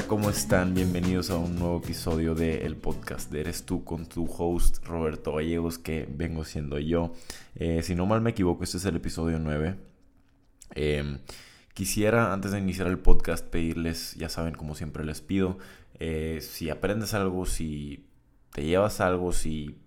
¿Cómo están? Bienvenidos a un nuevo episodio de Podcast Eres tú con tu host Roberto Gallegos, que vengo siendo yo. Eh, si no mal me equivoco, este es el episodio 9. Em, quisiera, antes de iniciar el podcast, pedirles, ya saben, como siempre les pido, eh, si aprendes algo, si te llevas algo, si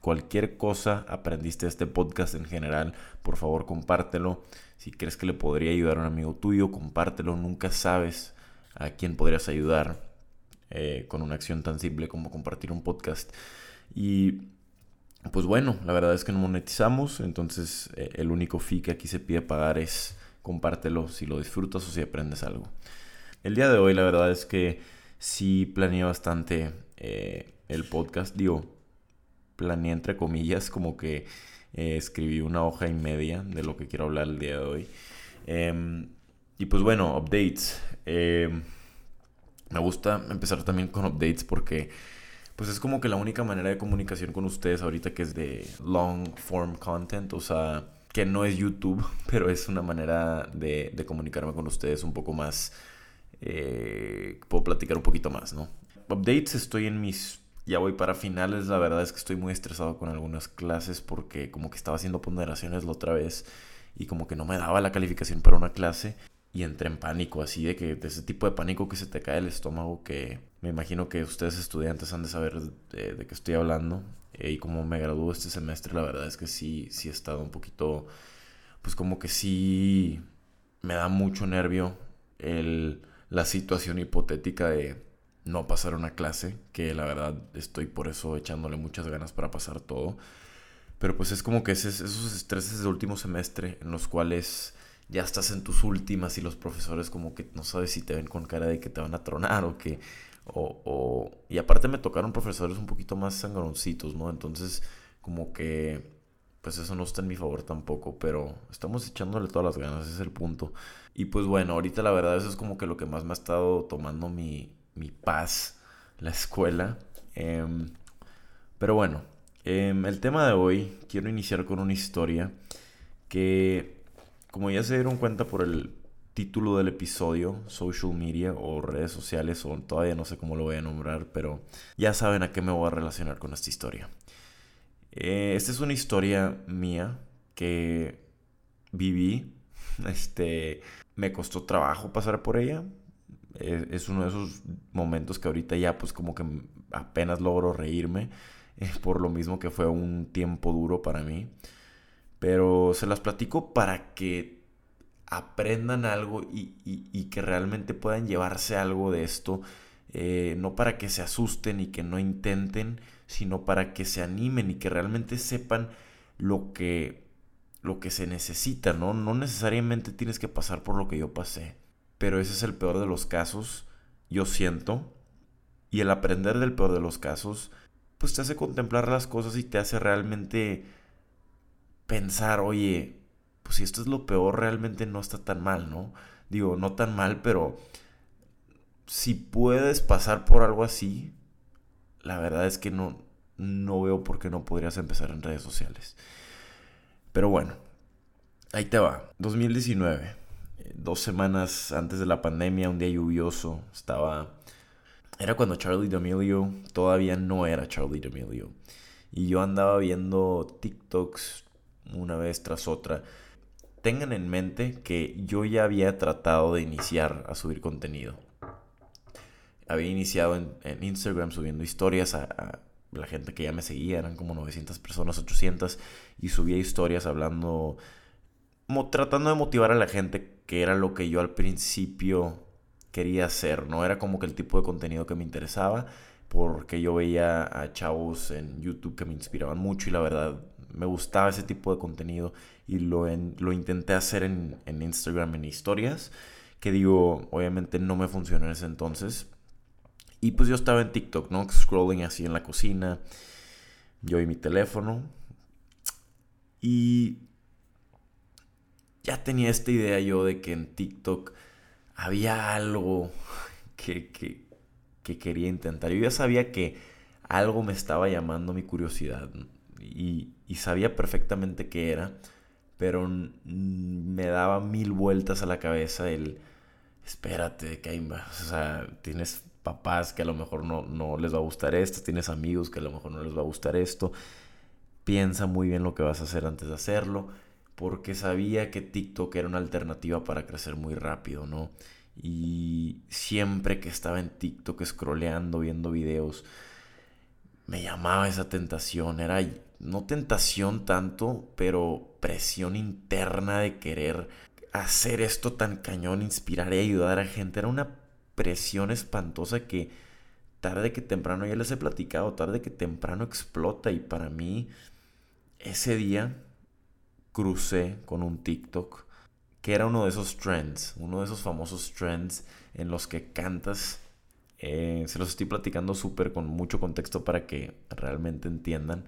cualquier cosa aprendiste de este podcast en general, por favor compártelo. Si crees que le podría ayudar a un amigo tuyo, compártelo. Nunca sabes a quién podrías ayudar eh, con una acción tan simple como compartir un podcast. Y pues bueno, la verdad es que no monetizamos, entonces eh, el único fee que aquí se pide pagar es compártelo si lo disfrutas o si aprendes algo. El día de hoy la verdad es que sí planeé bastante eh, el podcast, digo, planeé entre comillas como que escribí una hoja y media de lo que quiero hablar el día de hoy. Y pues bueno, updates. Em, me gusta empezar también con updates porque pues es como que la única manera de comunicación con ustedes ahorita que es de long form content, o sea, que no es YouTube, pero es una manera de, comunicarme con ustedes un poco más, eh, puedo platicar un poquito más, ¿no? Updates, estoy en mis, ya voy para finales, la verdad es que estoy muy estresado con algunas clases porque como que estaba haciendo ponderaciones la otra vez y como que no me daba la calificación para una clase y entré en pánico, así de que de ese tipo de pánico que se te cae el estómago, que me imagino que ustedes estudiantes han de saber de, qué estoy hablando. Eh, y como me graduó este semestre, la verdad es que sí, sí he estado un poquito, pues como que sí me da mucho nervio el, la situación hipotética de no pasar una clase, que la verdad estoy por eso echándole muchas ganas para pasar todo. Pero pues es como que esos estreses del último semestre en los cuales ya estás en tus últimas y los profesores como que no sabes si te ven con cara de que te van a tronar o que... O, y aparte me tocaron profesores un poquito más sangroncitos, ¿no? Entonces como que pues eso no está en mi favor tampoco, pero estamos echándole todas las ganas, es el punto. Y pues bueno, ahorita la verdad eso es como que lo que más me ha estado tomando mi, mi paz, la escuela. Em, pero bueno, em, el tema de hoy quiero iniciar con una historia que como ya se dieron cuenta por el título del episodio, social media o redes sociales, o todavía no sé cómo lo voy a nombrar, pero ya saben a qué me voy a relacionar con esta historia. Eh, esta es una historia mía que viví, este, me costó trabajo pasar por ella. Es, uno de esos momentos que ahorita ya pues como que apenas logro reírme, eh, por lo mismo que fue un tiempo duro para mí. Pero se las platico para que aprendan algo y, que realmente puedan llevarse algo de esto. Eh, no para que se asusten y que no intenten, sino para que se animen y que realmente sepan lo que, lo que se necesita, ¿no? No necesariamente tienes que pasar por lo que yo pasé, pero ese es el peor de los casos, yo siento. Y el aprender del peor de los casos, pues te hace contemplar las cosas y te hace realmente pensar, oye, pues si esto es lo peor, realmente no está tan mal, ¿no? Digo, no tan mal, pero si puedes pasar por algo así, la verdad es que no, no veo por qué no podrías empezar en redes sociales. Pero bueno, ahí te va. 2019, eh, dos semanas antes de la pandemia, un día lluvioso, estaba... Era cuando Charlie D'Amelio todavía no era Charlie D'Amelio. Y yo andaba viendo TikToks una vez tras otra. Tengan en mente que yo ya había tratado de iniciar a subir contenido. Había iniciado en, Instagram subiendo historias a, la gente que ya me seguía, eran como 900 personas, 800, y subía historias hablando, tratando de motivar a la gente, que era lo que yo al principio quería hacer, no era como que el tipo de contenido que me interesaba, porque yo veía a chavos en YouTube que me inspiraban mucho y la verdad me gustaba ese tipo de contenido y lo, lo intenté hacer en, Instagram en historias, que digo, obviamente no me funcionó en ese entonces. Y pues yo estaba en TikTok, ¿no? Scrolling así en la cocina, yo y mi teléfono. Y ya tenía esta idea yo de que en TikTok había algo que, que, que quería intentar. Yo ya sabía que algo me estaba llamando mi curiosidad y, sabía perfectamente qué era, pero me daba mil vueltas a la cabeza el espérate, más. O sea, tienes papás que a lo mejor no, no les va a gustar esto, tienes amigos que a lo mejor no les va a gustar esto. Piensa muy bien lo que vas a hacer antes de hacerlo, porque sabía que TikTok era una alternativa para crecer muy rápido, ¿no? Y siempre que estaba en TikTok scrolleando, viendo videos, me llamaba esa tentación. Era no tentación tanto, pero presión interna de querer hacer esto tan cañón, inspirar y ayudar a gente. Era una presión espantosa que tarde que temprano, ya les he platicado, tarde que temprano explota. Y para mí, ese día crucé con un TikTok que era uno de esos trends, uno de esos famosos trends en los que cantas. Eh, se los estoy platicando súper con mucho contexto para que realmente entiendan.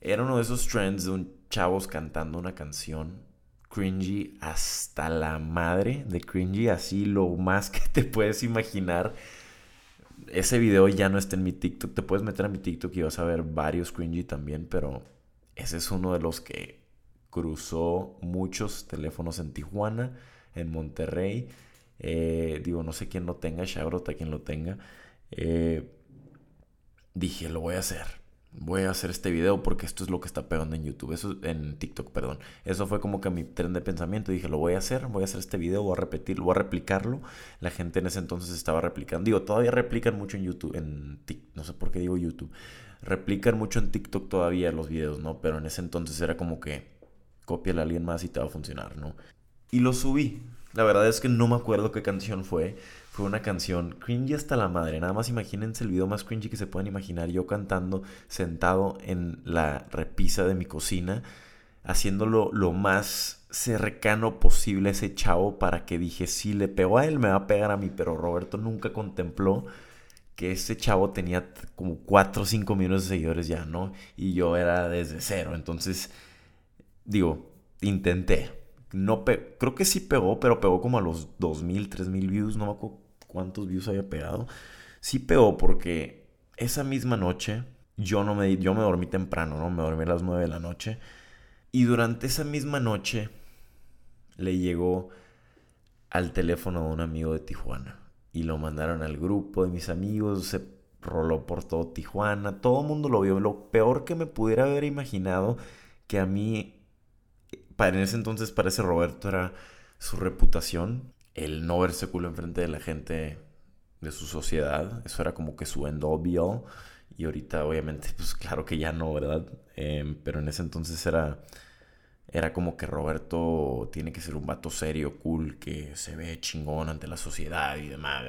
Era uno de esos trends de un chavos cantando una canción cringy hasta la madre de cringy, así lo más que te puedes imaginar. Ese video ya no está en mi TikTok, te puedes meter a mi TikTok y vas a ver varios cringy también, pero ese es uno de los que cruzó muchos teléfonos en Tijuana, en Monterrey. Eh, digo, no sé quién lo tenga, Shoutout a quien lo tenga. Eh, dije, lo voy a hacer voy a hacer este video porque esto es lo que está pegando en YouTube, eso en TikTok, perdón. Eso fue como que mi tren de pensamiento, dije, lo voy a hacer, voy a hacer este video, voy a repetirlo, voy a replicarlo. La gente en ese entonces estaba replicando, digo, todavía replican mucho en YouTube, en TikTok, no sé por qué digo YouTube. Replican mucho en TikTok todavía los videos, ¿no? Pero en ese entonces era como que cópiale a alguien más y te va a funcionar, ¿no? Y lo subí. La verdad es que no me acuerdo qué canción fue fue una canción cringy hasta la madre. Nada más imagínense el video más cringy que se pueden imaginar. Yo cantando sentado en la repisa de mi cocina, haciéndolo lo más cercano posible a ese chavo para que dije, si le pegó a él, me va a pegar a mí. Pero Roberto nunca contempló que ese chavo tenía como 4 o 5 millones de seguidores ya, ¿no? Y yo era desde cero. Entonces, digo, intenté. No creo que sí pegó, pero pegó como a los 2.000, 3.000 views, no me acuerdo cuántos views había pegado. Sí pegó porque esa misma noche yo no me yo me dormí temprano, ¿no? Me dormí a las 9 de la noche y durante esa misma noche le llegó al teléfono de un amigo de Tijuana y lo mandaron al grupo de mis amigos, se roló por todo Tijuana, todo el mundo lo vio. Lo peor que me pudiera haber imaginado que a mí para en ese entonces parece Roberto era su reputación el no verse culo enfrente de la gente de su sociedad. Eso era como que su end Y ahorita, obviamente, pues claro que ya no, ¿verdad? Em, pero en ese entonces era, era como que Roberto tiene que ser un vato serio, cool, que se ve chingón ante la sociedad y demás.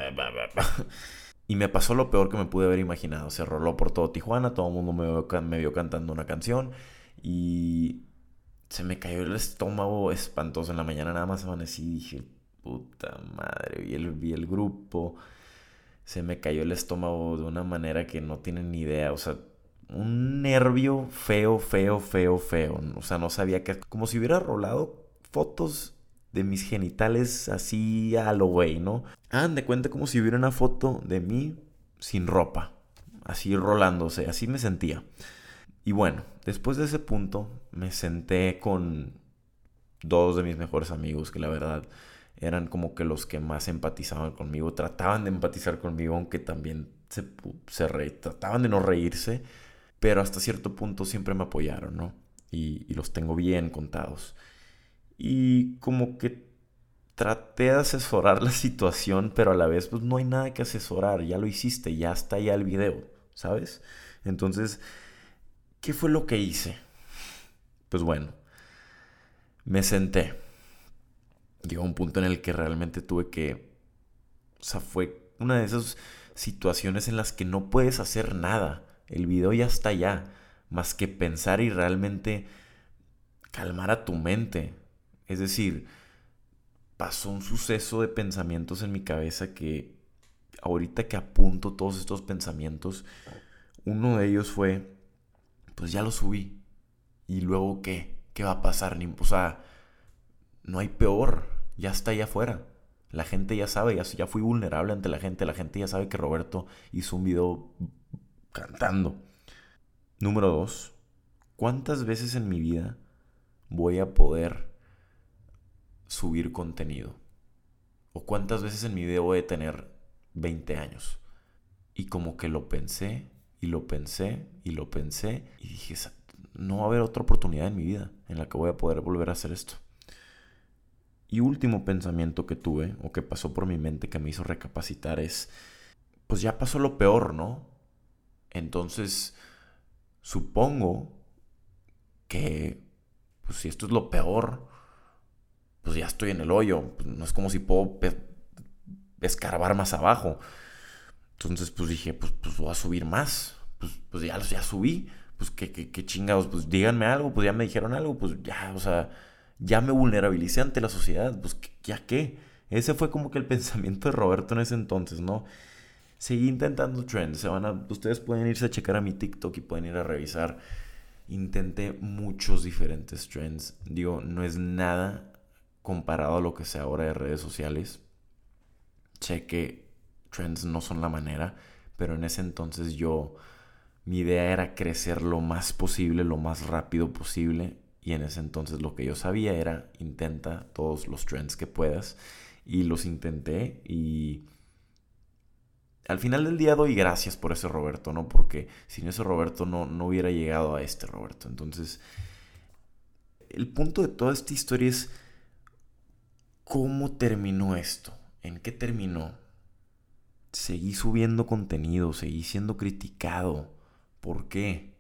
Y me pasó lo peor que me pude haber imaginado. Se roló por todo Tijuana, todo el mundo me vio, me vio cantando una canción y se me cayó el estómago espantoso en la mañana. Nada más amanecí y dije, puta madre, vi el, grupo, se me cayó el estómago de una manera que no tienen ni idea, o sea, un nervio feo, feo, feo, feo, o sea, no sabía que, como si hubiera rolado fotos de mis genitales así a lo güey, ¿no? Hagan de cuenta como si hubiera una foto de mí sin ropa, así rolándose, así me sentía. Y bueno, después de ese punto me senté con dos de mis mejores amigos que la verdad eran como que los que más empatizaban conmigo, trataban de empatizar conmigo, aunque también se, se trataban de no reírse, pero hasta cierto punto siempre me apoyaron, ¿no? Y, los tengo bien contados. Y como que traté de asesorar la situación, pero a la vez pues no hay nada que asesorar, ya lo hiciste, ya está ya el video, ¿sabes? Entonces, ¿qué fue lo que hice? Pues bueno, me senté llegó un punto en el que realmente tuve que, o sea, fue una de esas situaciones en las que no puedes hacer nada. El video ya está allá, más que pensar y realmente calmar a tu mente. Es decir, pasó un suceso de pensamientos en mi cabeza que ahorita que apunto todos estos pensamientos, uno de ellos fue, pues ya lo subí. ¿Y luego qué? ¿Qué va a pasar? O sea, no hay peor, ya está allá afuera. La gente ya sabe, ya, ya fui vulnerable ante la gente, la gente ya sabe que Roberto hizo un video cantando. Número dos, ¿cuántas veces en mi vida voy a poder subir contenido? ¿O cuántas veces en mi vida voy a tener 20 años? Y como que lo pensé y lo pensé y lo pensé y dije, no va a haber otra oportunidad en mi vida en la que voy a poder volver a hacer esto. Y último pensamiento que tuve o que pasó por mi mente que me hizo recapacitar es, pues ya pasó lo peor, ¿no? Entonces, supongo que, pues si esto es lo peor, pues ya estoy en el hoyo. Pues, no es como si puedo escarbar más abajo. Entonces, pues dije, pues, pues voy a subir más. Pues, pues ya, ya subí. Pues qué, qué, chingados, pues díganme algo, pues ya me dijeron algo, pues ya, o sea, ya me vulnerabilicé ante la sociedad, pues ya qué. Ese fue como que el pensamiento de Roberto en ese entonces, ¿no? Seguí intentando trends. Se van a, ustedes pueden irse a checar a mi TikTok y pueden ir a revisar. Intenté muchos diferentes trends. Digo, no es nada comparado a lo que sea ahora de redes sociales. Sé que trends no son la manera, pero en ese entonces yo, mi idea era crecer lo más posible, lo más rápido posible. Y en ese entonces lo que yo sabía era intenta todos los trends que puedas. Y los intenté y al final del día doy gracias por ese Roberto, ¿no? Porque sin ese Roberto no, no hubiera llegado a este Roberto. Entonces, el punto de toda esta historia es cómo terminó esto, en qué terminó. Seguí subiendo contenido, seguí siendo criticado. ¿Por qué?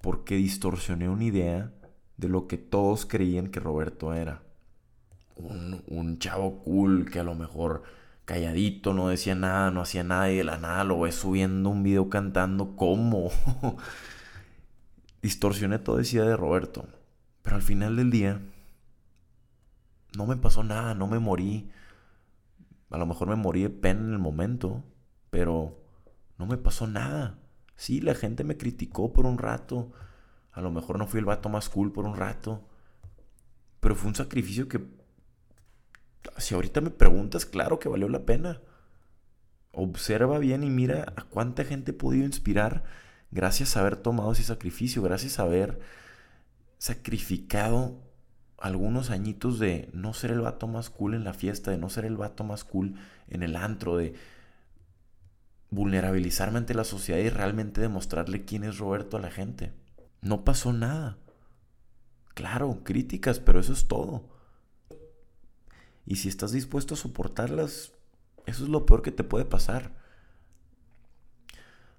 Porque distorsioné una idea de lo que todos creían que Roberto era. Un, un chavo cool que a lo mejor calladito, no decía nada, no hacía nada y de la nada lo ves subiendo un video cantando. ¿Cómo? Distorsioné todo esa idea de Roberto. Pero al final del día no me pasó nada, no me morí. A lo mejor me morí de pena en el momento, pero no me pasó nada. Sí, la gente me criticó por un rato. A lo mejor no fui el vato más cool por un rato. Pero fue un sacrificio que, si ahorita me preguntas, claro que valió la pena. Observa bien y mira a cuánta gente he podido inspirar gracias a haber tomado ese sacrificio, gracias a haber sacrificado algunos añitos de no ser el vato más cool en la fiesta, de no ser el vato más cool en el antro, de vulnerabilizarme ante la sociedad y realmente demostrarle quién es Roberto a la gente. No pasó nada. Claro, críticas, pero eso es todo. Y si estás dispuesto a soportarlas, eso es lo peor que te puede pasar.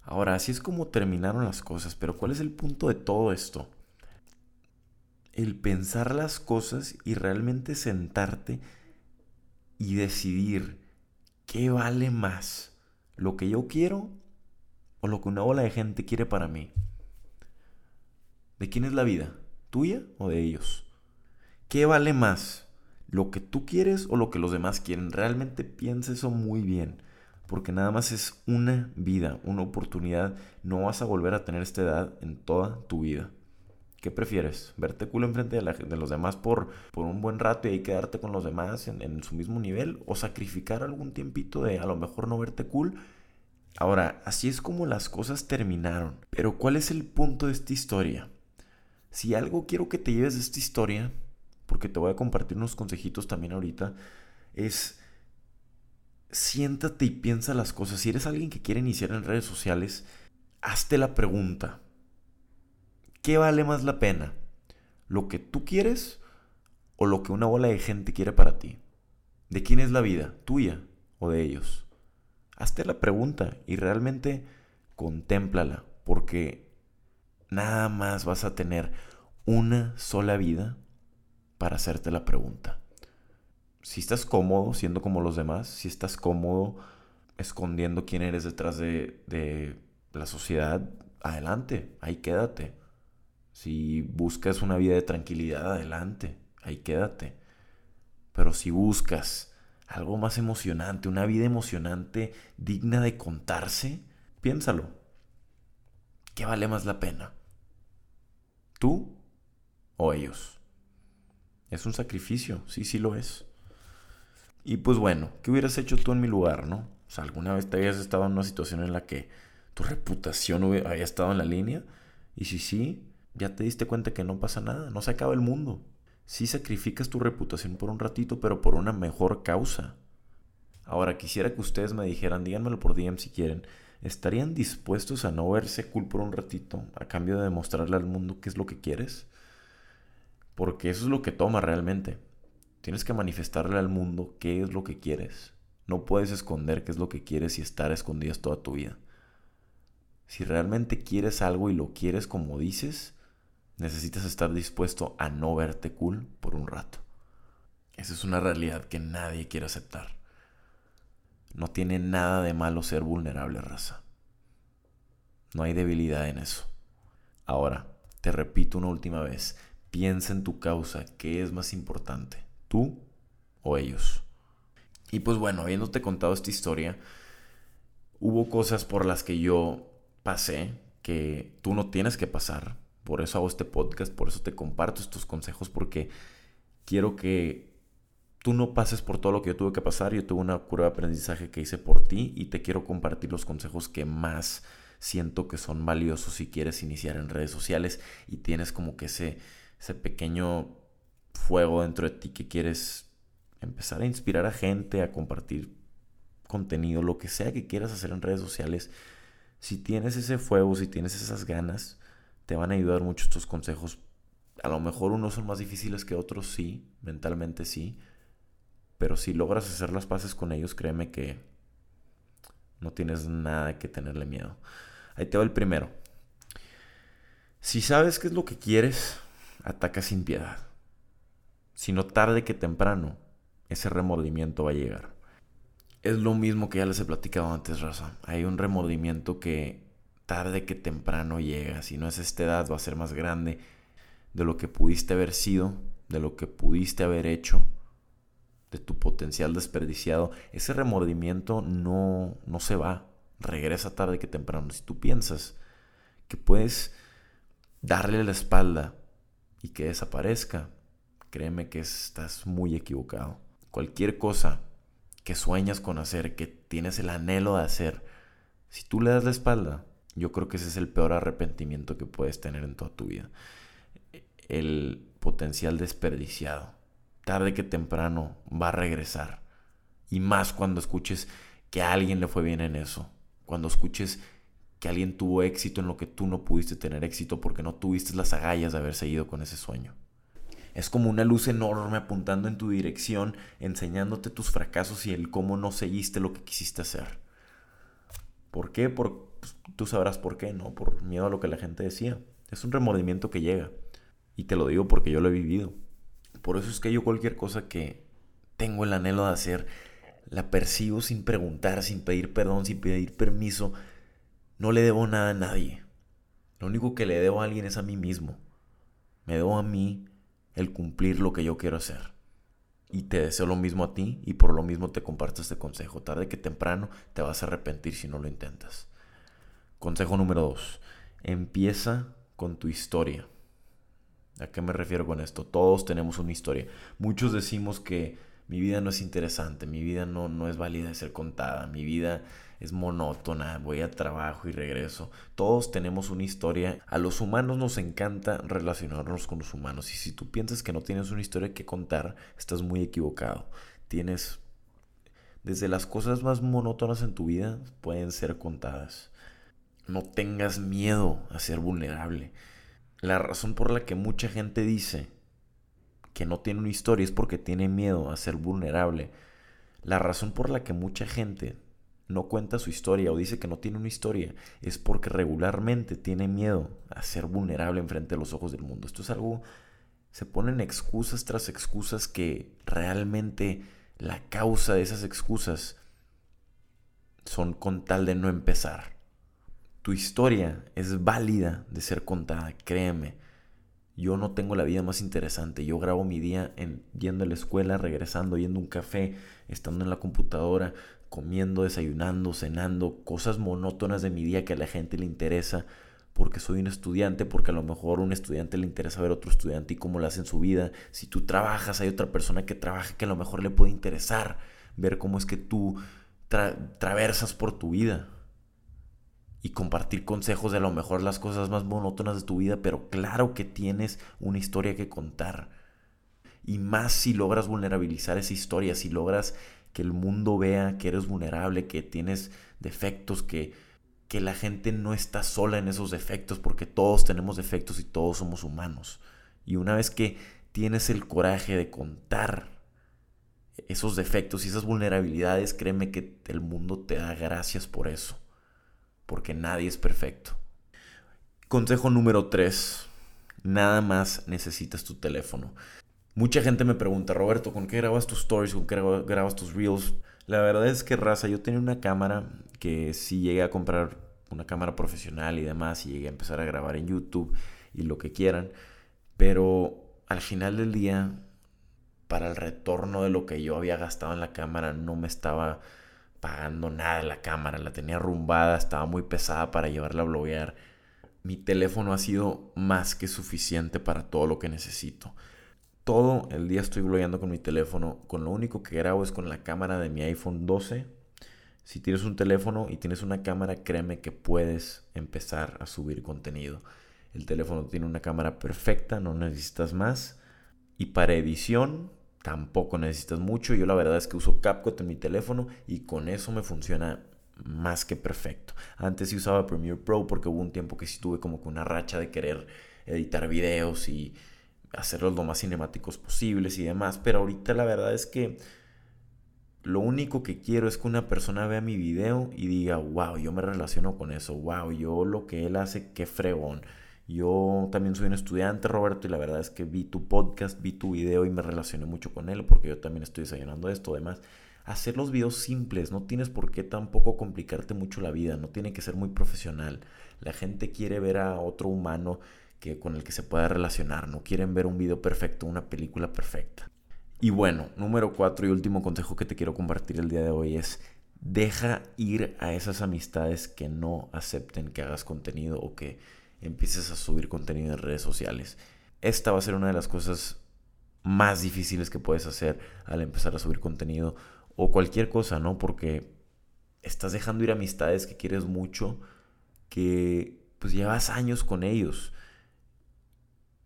Ahora, así es como terminaron las cosas, pero ¿cuál es el punto de todo esto? el pensar las cosas y realmente sentarte y decidir qué vale más, lo que yo quiero o lo que una ola de gente quiere para mí. ¿De quién es la vida? ¿Tuya o de ellos? ¿Qué vale más? ¿Lo que tú quieres o lo que los demás quieren? Realmente piensa eso muy bien, porque nada más es una vida, una oportunidad. No vas a volver a tener esta edad en toda tu vida. ¿Qué prefieres? ¿Verte cool enfrente de, de los demás por, por un buen rato y ahí quedarte con los demás en, en su mismo nivel? ¿O sacrificar algún tiempito de a lo mejor no verte cool? Ahora, así es como las cosas terminaron. Pero ¿cuál es el punto de esta historia? Si algo quiero que te lleves de esta historia, porque te voy a compartir unos consejitos también ahorita, es siéntate y piensa las cosas. Si eres alguien que quiere iniciar en redes sociales, hazte la pregunta. ¿Qué vale más la pena? ¿Lo que tú quieres o lo que una bola de gente quiere para ti? ¿De quién es la vida? ¿Tuya o de ellos? Hazte la pregunta y realmente contémplala, porque nada más vas a tener una sola vida para hacerte la pregunta. Si estás cómodo siendo como los demás, si estás cómodo escondiendo quién eres detrás de, de la sociedad, adelante, ahí quédate. Si buscas una vida de tranquilidad, adelante, ahí quédate. Pero si buscas algo más emocionante, una vida emocionante digna de contarse, piénsalo. ¿Qué vale más la pena? ¿Tú o ellos? Es un sacrificio, sí, sí lo es. Y pues bueno, ¿qué hubieras hecho tú en mi lugar, no? O sea, ¿alguna vez te habías estado en una situación en la que tu reputación había estado en la línea? Y si sí, ya te diste cuenta que no pasa nada, no se acaba el mundo. Sí sacrificas tu reputación por un ratito, pero por una mejor causa. Ahora, quisiera que ustedes me dijeran, díganmelo por DM si quieren, ¿estarían dispuestos a no verse cool por un ratito a cambio de demostrarle al mundo qué es lo que quieres? Porque eso es lo que toma realmente. Tienes que manifestarle al mundo qué es lo que quieres. No puedes esconder qué es lo que quieres y estar escondidas toda tu vida. Si realmente quieres algo y lo quieres como dices, necesitas estar dispuesto a no verte cool por un rato. Esa es una realidad que nadie quiere aceptar. No tiene nada de malo ser vulnerable, raza. No hay debilidad en eso. Ahora, te repito una última vez, piensa en tu causa, ¿qué es más importante? ¿Tú o ellos? Y pues bueno, habiéndote contado esta historia, hubo cosas por las que yo pasé que tú no tienes que pasar. Por eso hago este podcast, por eso te comparto estos consejos, porque quiero que tú no pases por todo lo que yo tuve que pasar. Yo tuve una curva de aprendizaje que hice por ti y te quiero compartir los consejos que más siento que son valiosos si quieres iniciar en redes sociales y tienes como que ese, ese pequeño fuego dentro de ti que quieres empezar a inspirar a gente, a compartir contenido, lo que sea que quieras hacer en redes sociales si tienes ese fuego, si tienes esas ganas, te van a ayudar mucho estos consejos. A lo mejor unos son más difíciles que otros, sí, mentalmente sí. Pero si logras hacer las paces con ellos, créeme que no tienes nada que tenerle miedo. Ahí te va el primero. Si sabes qué es lo que quieres, ataca sin piedad. Si no tarde que temprano, ese remordimiento va a llegar es lo mismo que ya les he platicado antes, Raza. Hay un remordimiento que tarde que temprano llega. Si no es esta edad, va a ser más grande de lo que pudiste haber sido, de lo que pudiste haber hecho, de tu potencial desperdiciado. Ese remordimiento no, no se va. Regresa tarde que temprano. Si tú piensas que puedes darle la espalda y que desaparezca, créeme que estás muy equivocado. Cualquier cosa que sueñas con hacer, que tienes el anhelo de hacer, si tú le das la espalda, yo creo que ese es el peor arrepentimiento que puedes tener en toda tu vida. El potencial desperdiciado. Tarde que temprano va a regresar. Y más cuando escuches que a alguien le fue bien en eso. Cuando escuches que alguien tuvo éxito en lo que tú no pudiste tener éxito porque no tuviste las agallas de haber seguido con ese sueño. Es como una luz enorme apuntando en tu dirección, enseñándote tus fracasos y el cómo no seguiste lo que quisiste hacer. ¿Por qué? Por, pues, tú sabrás por qué, ¿no? Por miedo a lo que la gente decía. Es un remordimiento que llega. Y te lo digo porque yo lo he vivido. Por eso es que yo cualquier cosa que tengo el anhelo de hacer, la persigo sin preguntar, sin pedir perdón, sin pedir permiso. No le debo nada a nadie. Lo único que le debo a alguien es a mí mismo. Me debo a mí el cumplir lo que yo quiero hacer. Y te deseo lo mismo a ti y por lo mismo te comparto este consejo. Tarde que temprano te vas a arrepentir si no lo intentas. Consejo número 2. Empieza con tu historia. ¿A qué me refiero con esto? Todos tenemos una historia. Muchos decimos que mi vida no es interesante, mi vida no, no es válida de ser contada, mi vida es monótona, voy a trabajo y regreso. Todos tenemos una historia. A los humanos nos encanta relacionarnos con los humanos. Y si tú piensas que no tienes una historia que contar, estás muy equivocado. Tienes... Desde las cosas más monótonas en tu vida pueden ser contadas. No tengas miedo a ser vulnerable. La razón por la que mucha gente dice que no tiene una historia es porque tiene miedo a ser vulnerable. La razón por la que mucha gente no cuenta su historia o dice que no tiene una historia, es porque regularmente tiene miedo a ser vulnerable enfrente de los ojos del mundo. Esto es algo, se ponen excusas tras excusas que realmente la causa de esas excusas son con tal de no empezar. Tu historia es válida de ser contada, créeme. Yo no tengo la vida más interesante. Yo grabo mi día en, yendo a la escuela, regresando, yendo a un café, estando en la computadora, comiendo, desayunando, cenando, cosas monótonas de mi día que a la gente le interesa porque soy un estudiante, porque a lo mejor a un estudiante le interesa ver a otro estudiante y cómo lo hace en su vida. Si tú trabajas, hay otra persona que trabaja que a lo mejor le puede interesar ver cómo es que tú traversas por tu vida y compartir consejos de a lo mejor las cosas más monótonas de tu vida, pero claro que tienes una historia que contar. Y más si logras vulnerabilizar esa historia, si logras que el mundo vea que eres vulnerable, que tienes defectos, que, que la gente no está sola en esos defectos, porque todos tenemos defectos y todos somos humanos. Y una vez que tienes el coraje de contar esos defectos y esas vulnerabilidades, créeme que el mundo te da gracias por eso, porque nadie es perfecto. Consejo número 3. Nada más necesitas tu teléfono. Mucha gente me pregunta, Roberto, ¿con qué grabas tus stories? ¿Con qué grabas tus reels? La verdad es que, raza, yo tenía una cámara que sí llegué a comprar una cámara profesional y demás, y llegué a empezar a grabar en YouTube y lo que quieran, pero al final del día, para el retorno de lo que yo había gastado en la cámara, no me estaba pagando nada la cámara, la tenía rumbada, estaba muy pesada para llevarla a bloguear. Mi teléfono ha sido más que suficiente para todo lo que necesito todo el día estoy blogueando con mi teléfono. Con lo único que grabo es con la cámara de mi iPhone 12. Si tienes un teléfono y tienes una cámara, créeme que puedes empezar a subir contenido. El teléfono tiene una cámara perfecta, no necesitas más. Y para edición tampoco necesitas mucho. Yo la verdad es que uso CapCut en mi teléfono y con eso me funciona más que perfecto. Antes sí usaba Premiere Pro porque hubo un tiempo que sí tuve como que una racha de querer editar videos y hacerlos lo más cinemáticos posibles y demás. Pero ahorita la verdad es que lo único que quiero es que una persona vea mi video y diga, wow, yo me relaciono con eso, wow, yo lo que él hace, qué fregón. Yo también soy un estudiante, Roberto, y la verdad es que vi tu podcast, vi tu video y me relacioné mucho con él porque yo también estoy desayunando esto. Además, hacer los videos simples, no tienes por qué tampoco complicarte mucho la vida, no tiene que ser muy profesional. La gente quiere ver a otro humano que, con el que se pueda relacionar. No quieren ver un video perfecto, una película perfecta. Y bueno, número cuatro y último consejo que te quiero compartir el día de hoy es deja ir a esas amistades que no acepten que hagas contenido o que empieces a subir contenido en redes sociales. Esta va a ser una de las cosas más difíciles que puedes hacer al empezar a subir contenido o cualquier cosa, ¿no? Porque estás dejando ir amistades que quieres mucho, que pues llevas años con ellos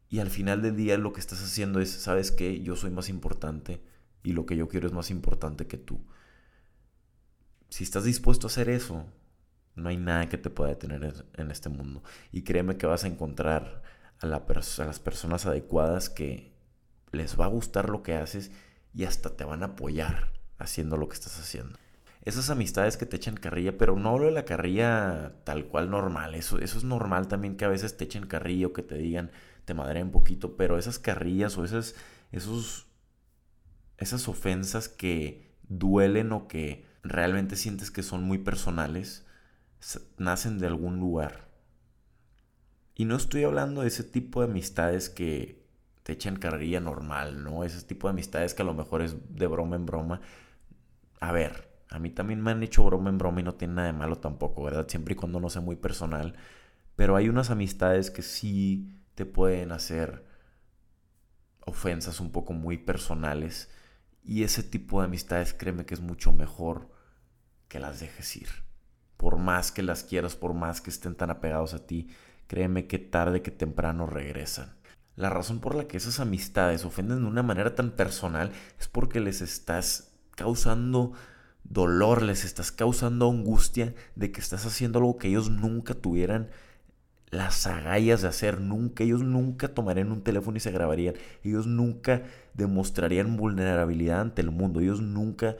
y al final del día lo que estás haciendo es, ¿sabes qué? Yo soy más importante y lo que yo quiero es más importante que tú. Si estás dispuesto a hacer eso, no hay nada que te pueda detener en este mundo. Y créeme que vas a encontrar a, las personas adecuadas que les va a gustar lo que haces y hasta te van a apoyar haciendo lo que estás haciendo. Esas amistades que te echan carrilla, pero no hablo de la carrilla tal cual normal. Eso, eso es normal también que a veces te echen carrilla o que te digan, te madre un poquito, pero esas carrillas o esas, esos, esas ofensas que duelen o que realmente sientes que son muy personales, nacen de algún lugar. Y no estoy hablando de ese tipo de amistades que te echan carrilla normal, ¿no? Ese tipo de amistades que a lo mejor es de broma en broma. A ver, a mí también me han hecho broma en broma y no tiene nada de malo tampoco, ¿verdad? Siempre y cuando no sea muy personal. Pero hay unas amistades que sí te pueden hacer ofensas un poco muy personales y ese tipo de amistades créeme que es mucho mejor que las dejes ir. Por más que las quieras, por más que estén tan apegados a ti, créeme que tarde que temprano regresan. La razón por la que esas amistades ofenden de una manera tan personal es porque les estás causando dolor, les estás causando angustia de que estás haciendo algo que ellos nunca tuvieran las agallas de hacer. Nunca, ellos nunca tomarían un teléfono y se grabarían. Ellos nunca demostrarían vulnerabilidad ante el mundo. Ellos nunca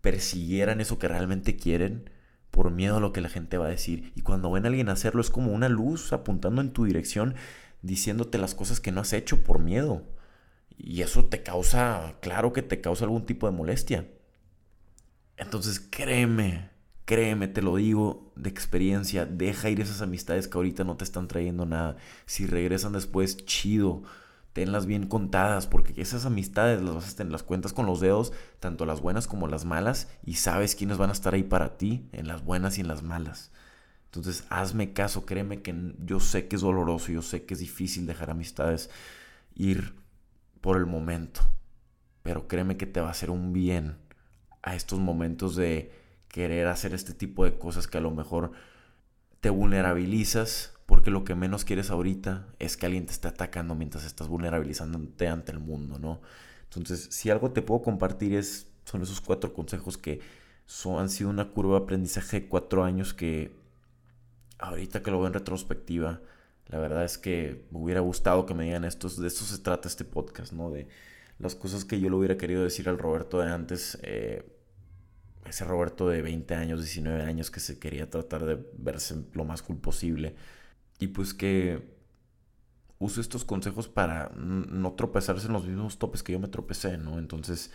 persiguieran eso que realmente quieren por miedo a lo que la gente va a decir. Y cuando ven a alguien hacerlo es como una luz apuntando en tu dirección, diciéndote las cosas que no has hecho por miedo. Y eso te causa, claro que te causa algún tipo de molestia. Entonces créeme, Créeme, te lo digo de experiencia, deja ir esas amistades que ahorita no te están trayendo nada. Si regresan después, chido, tenlas bien contadas, porque esas amistades las vas a tener, las cuentas con los dedos, tanto las buenas como las malas, y sabes quiénes van a estar ahí para ti, en las buenas y en las malas. Entonces, hazme caso, créeme que yo sé que es doloroso, yo sé que es difícil dejar amistades ir por el momento, pero créeme que te va a hacer un bien a estos momentos de querer hacer este tipo de cosas que a lo mejor te vulnerabilizas porque lo que menos quieres ahorita es que alguien te esté atacando mientras estás vulnerabilizándote ante el mundo, ¿no? Entonces, si algo te puedo compartir es son esos cuatro consejos que han sido una curva de aprendizaje de cuatro años que ahorita que lo veo en retrospectiva, la verdad es que me hubiera gustado que me digan estos, de esto se trata este podcast, ¿no? De las cosas que yo le hubiera querido decir al Roberto de antes, eh, ese Roberto de 20 años, 19 años que se quería tratar de verse lo más cool posible. Y pues que use estos consejos para no tropezarse en los mismos topes que yo me tropecé, ¿no? Entonces,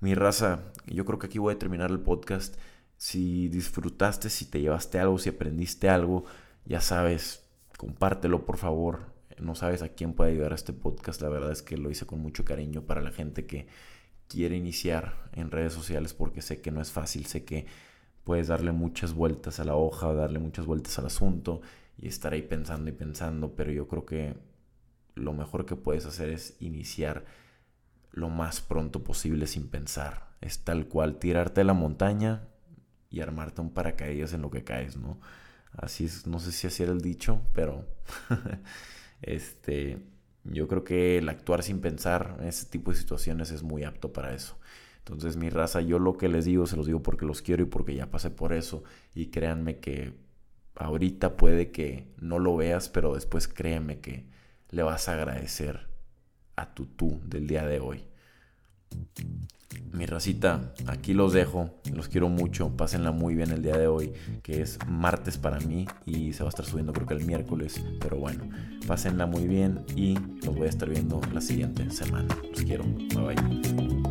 mi raza, yo creo que aquí voy a terminar el podcast. Si disfrutaste, si te llevaste algo, si aprendiste algo, ya sabes, compártelo por favor. No sabes a quién puede ayudar a este podcast. La verdad es que lo hice con mucho cariño para la gente que quiere iniciar en redes sociales porque sé que no es fácil, sé que puedes darle muchas vueltas a la hoja, darle muchas vueltas al asunto y estar ahí pensando y pensando, pero yo creo que lo mejor que puedes hacer es iniciar lo más pronto posible sin pensar. Es tal cual tirarte a la montaña y armarte un paracaídas en lo que caes, ¿no? Así es, no sé si así era el dicho, pero este, yo creo que el actuar sin pensar en ese tipo de situaciones es muy apto para eso. Entonces, mi raza, yo lo que les digo, se los digo porque los quiero y porque ya pasé por eso. Y créanme que ahorita puede que no lo veas, pero después créeme que le vas a agradecer a tu tú del día de hoy. Mi racita, aquí los dejo, los quiero mucho, pásenla muy bien el día de hoy, que es martes para mí y se va a estar subiendo creo que el miércoles, pero bueno, pásenla muy bien y los voy a estar viendo la siguiente semana. Los quiero, bye bye.